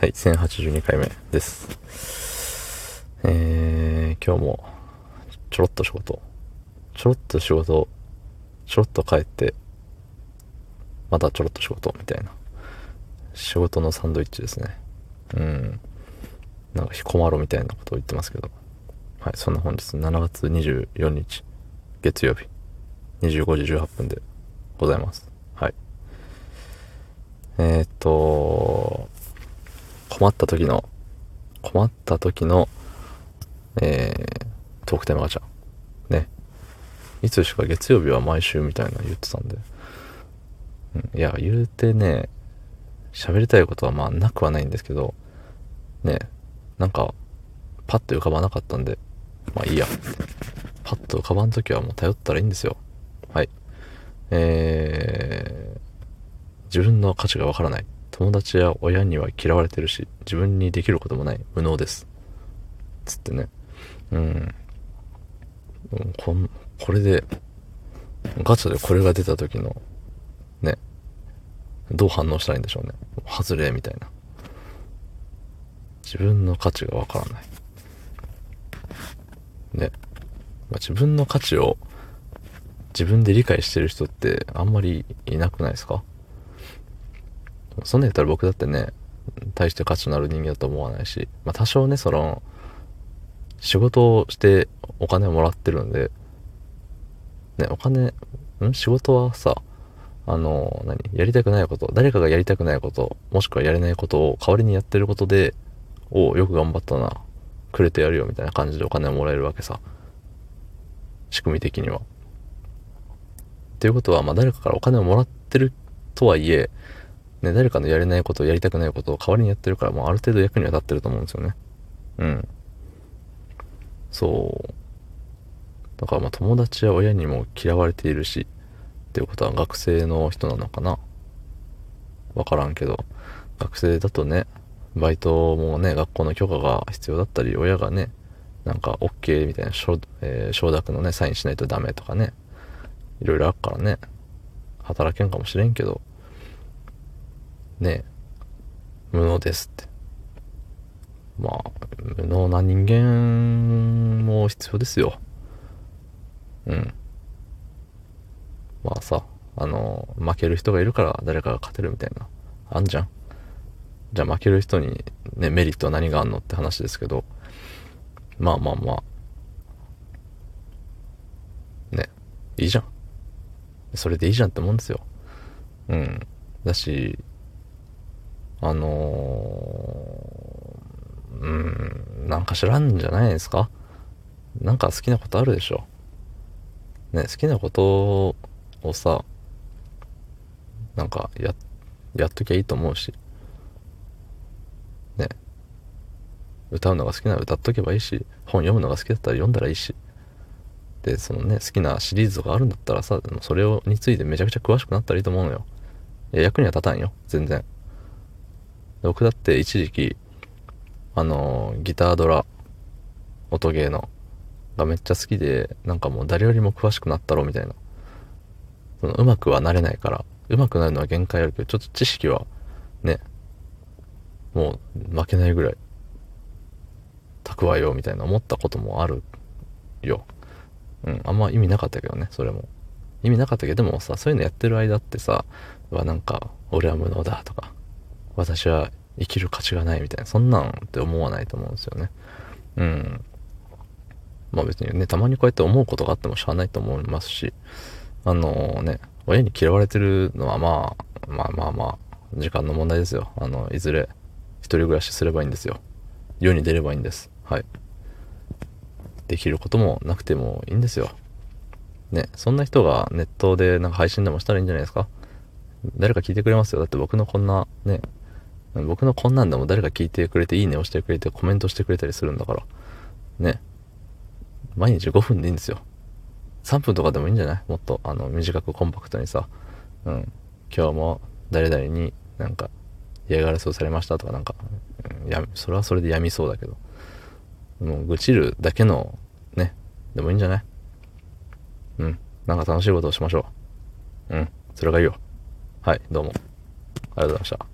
はい、1082回目です。えー、今日も、ちょろっと仕事、ちょろっと仕事、ちょろっと帰って、またちょろっと仕事、みたいな。仕事のサンドイッチですね。うん。なんか、彦摩呂みたいなことを言ってますけど。はい、そんな本日7月24日、月曜日、25時18分でございます。はい。えー、っと、困った時の、困った時の、えー、トークテーマガチャ。ね。いつしか月曜日は毎週みたいな言ってたんで。うん、いや、言うてね、喋りたいことはまあなくはないんですけど、ね、なんか、パッと浮かばなかったんで、まあいいや。パッと浮かばんときはもう頼ったらいいんですよ。はい。えー、自分の価値がわからない。友達や親には嫌われてるし、自分にできることもない。無能です。つってね。うん。こん、これで、ガチャでこれが出た時の、ね、どう反応したらいいんでしょうね。外れみたいな。自分の価値がわからない。ね。まあ、自分の価値を自分で理解してる人ってあんまりいなくないですか？そんなん言ったら僕だってね、大して価値のある人間だと思わないし、まあ多少ね、その、仕事をしてお金をもらってるんで、ね、お金、ん？仕事はさ、あの、何？やりたくないこと、誰かがやりたくないこと、もしくはやれないことを代わりにやってることで、およく頑張ったな、くれてやるよみたいな感じでお金をもらえるわけさ。仕組み的には。っていうことは、まあ誰かからお金をもらってるとはいえ、ね、誰かのやれないことをやりたくないことを代わりにやってるから、もうある程度役には立ってると思うんですよね。うん。そう。だからまあ友達や親にも嫌われているし、っていうことは学生の人なのかなわからんけど、学生だとね、バイトもね、学校の許可が必要だったり、親がね、なんか OK みたいな承,、えー、承諾のね、サインしないとダメとかね、いろいろあるからね、働けんかもしれんけど、ね無能ですって。まあ、無能な人間も必要ですよ。うん。まあさ、あの、負ける人がいるから誰かが勝てるみたいな、あんじゃん。じゃあ負ける人にね、メリットは何があんのって話ですけど、まあまあまあ、ね、いいじゃん。それでいいじゃんってもんですよ。うん。だし、あの、うん、なんか知らんじゃないですか？なんか好きなことあるでしょ？ね、好きなことをさ、なんかや、やっときゃいいと思うし。ね。歌うのが好きなら歌っとけばいいし、本読むのが好きだったら読んだらいいし。で、そのね、好きなシリーズとかあるんだったらさ、それをについてめちゃくちゃ詳しくなったらいいと思うのよ。いや、役には立たんよ。全然。僕だって一時期、あの、ギタードラ、音ゲーの、がめっちゃ好きで、なんかもう誰よりも詳しくなったろみたいな。その、うまくはなれないから、うまくなるのは限界あるけど、ちょっと知識は、ね、もう負けないぐらい、蓄えようみたいな思ったこともあるよ。うん、あんま意味なかったけどね、それも。意味なかったけど、でもさ、そういうのやってる間ってさ、はなんか、俺は無能だとか、私は生きる価値がないみたいな、そんなんって思わないと思うんですよね。うん。まあ別にね、たまにこうやって思うことがあってもしゃあないと思いますし、あのね、親に嫌われてるのはまあ、まあまあまあ、時間の問題ですよ。あの、いずれ、一人暮らしすればいいんですよ。世に出ればいいんです。はい。できることもなくてもいいんですよ。ね、そんな人がネットでなんか配信でもしたらいいんじゃないですか誰か聞いてくれますよ。だって僕のこんなね、僕のこんなんでも誰か聞いてくれて、いいね押してくれて、コメントしてくれたりするんだから。ね。毎日5分でいいんですよ。3分とかでもいいんじゃない？もっと、あの、短くコンパクトにさ。うん。今日も誰々になんか嫌がらせをされましたとかなんか、うん、や、それはそれでやみそうだけど。もう愚痴るだけの、ね、でもいいんじゃない？うん。なんか楽しいことをしましょう。うん。それがいいよ。はい、どうも。ありがとうございました。